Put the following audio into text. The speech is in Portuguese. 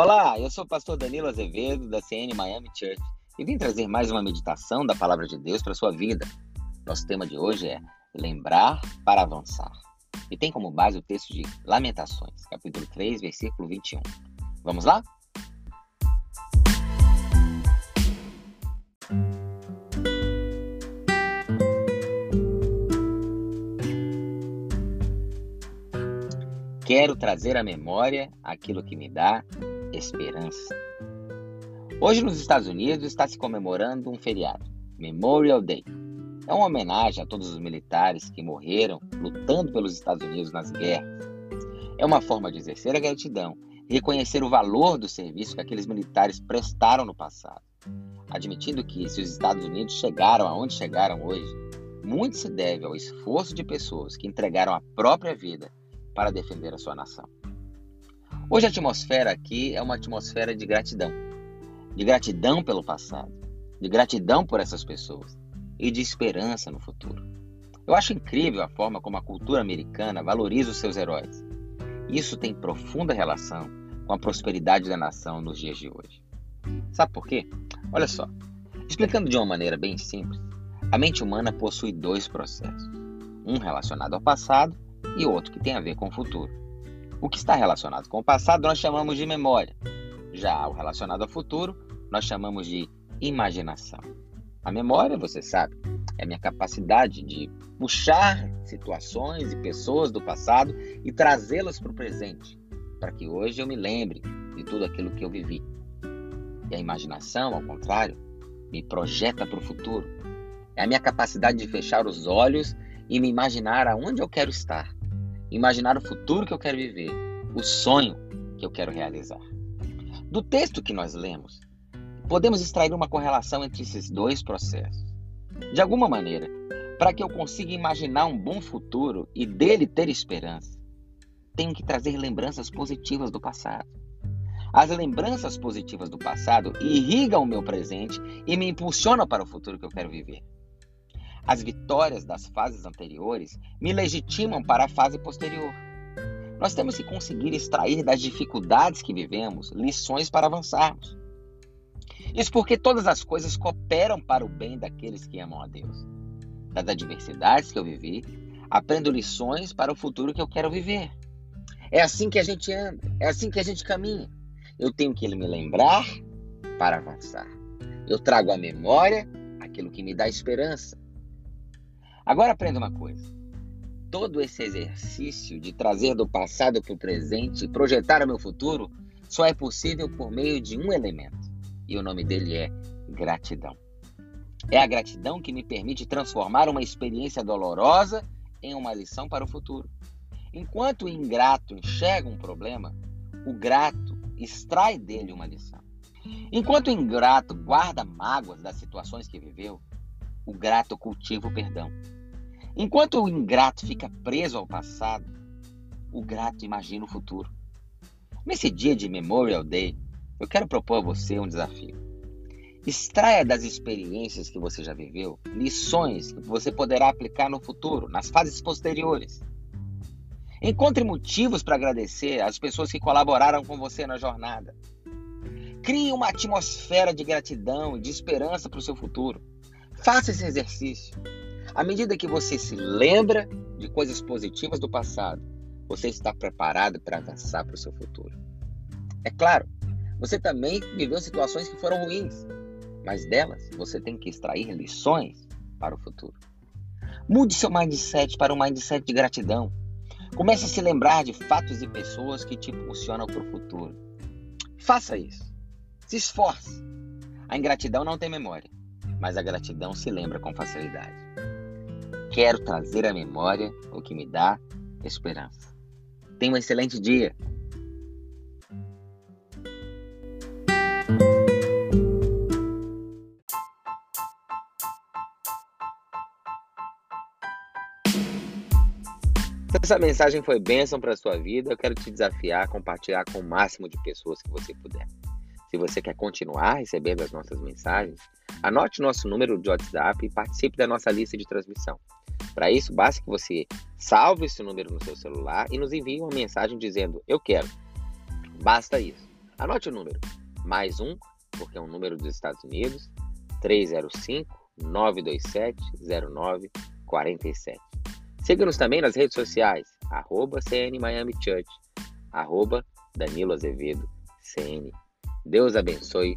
Olá, eu sou o pastor Danilo Azevedo, da CN Miami Church, e vim trazer mais uma meditação da Palavra de Deus para sua vida. Nosso tema de hoje é Lembrar para Avançar. E tem como base o texto de Lamentações, capítulo 3, versículo 21. Vamos lá? Quero trazer à memória aquilo que me dá esperança. Hoje nos Estados Unidos está se comemorando um feriado, Memorial Day. É uma homenagem a todos os militares que morreram lutando pelos Estados Unidos nas guerras. É uma forma de exercer a gratidão reconhecer o valor do serviço que aqueles militares prestaram no passado, admitindo que se os Estados Unidos chegaram aonde chegaram hoje, muito se deve ao esforço de pessoas que entregaram a própria vida para defender a sua nação. Hoje a atmosfera aqui é uma atmosfera de gratidão. De gratidão pelo passado, de gratidão por essas pessoas e de esperança no futuro. Eu acho incrível a forma como a cultura americana valoriza os seus heróis. Isso tem profunda relação com a prosperidade da nação nos dias de hoje. Sabe por quê? Olha só, explicando de uma maneira bem simples, a mente humana possui dois processos: um relacionado ao passado e outro que tem a ver com o futuro. O que está relacionado com o passado nós chamamos de memória. Já o relacionado ao futuro nós chamamos de imaginação. A memória, você sabe, é a minha capacidade de puxar situações e pessoas do passado e trazê-las para o presente, para que hoje eu me lembre de tudo aquilo que eu vivi. E a imaginação, ao contrário, me projeta para o futuro. É a minha capacidade de fechar os olhos e me imaginar aonde eu quero estar imaginar o futuro que eu quero viver, o sonho que eu quero realizar. Do texto que nós lemos, podemos extrair uma correlação entre esses dois processos. De alguma maneira, para que eu consiga imaginar um bom futuro e dele ter esperança, tenho que trazer lembranças positivas do passado. As lembranças positivas do passado irrigam o meu presente e me impulsionam para o futuro que eu quero viver. As vitórias das fases anteriores me legitimam para a fase posterior. Nós temos que conseguir extrair das dificuldades que vivemos lições para avançarmos. Isso porque todas as coisas cooperam para o bem daqueles que amam a Deus. Das adversidades que eu vivi, aprendo lições para o futuro que eu quero viver. É assim que a gente anda, é assim que a gente caminha. Eu tenho que me lembrar para avançar. Eu trago à memória aquilo que me dá esperança. Agora aprenda uma coisa. Todo esse exercício de trazer do passado para o presente e projetar o meu futuro só é possível por meio de um elemento. E o nome dele é gratidão. É a gratidão que me permite transformar uma experiência dolorosa em uma lição para o futuro. Enquanto o ingrato enxerga um problema, o grato extrai dele uma lição. Enquanto o ingrato guarda mágoas das situações que viveu, o grato cultiva o perdão. Enquanto o ingrato fica preso ao passado, o grato imagina o futuro. Nesse dia de Memorial Day, eu quero propor a você um desafio. Extraia das experiências que você já viveu lições que você poderá aplicar no futuro, nas fases posteriores. Encontre motivos para agradecer às pessoas que colaboraram com você na jornada. Crie uma atmosfera de gratidão e de esperança para o seu futuro. Faça esse exercício. À medida que você se lembra de coisas positivas do passado, você está preparado para avançar para o seu futuro. É claro, você também viveu situações que foram ruins, mas delas você tem que extrair lições para o futuro. Mude seu mindset para um mindset de gratidão. Comece a se lembrar de fatos e pessoas que te impulsionam para o futuro. Faça isso. Se esforce. A ingratidão não tem memória, mas a gratidão se lembra com facilidade. Quero trazer à memória o que me dá esperança. Tenha um excelente dia. Se essa mensagem foi bênção para a sua vida, eu quero te desafiar a compartilhar com o máximo de pessoas que você puder. Se você quer continuar recebendo as nossas mensagens, anote nosso número de WhatsApp e participe da nossa lista de transmissão. Para isso, basta que você salve esse número no seu celular e nos envie uma mensagem dizendo eu quero. Basta isso. Anote o número, mais um, porque é um número dos Estados Unidos, 305-927-0947. Siga-nos também nas redes sociais, arroba CN Miami Church, arroba Danilo Azevedo, CN. Deus abençoe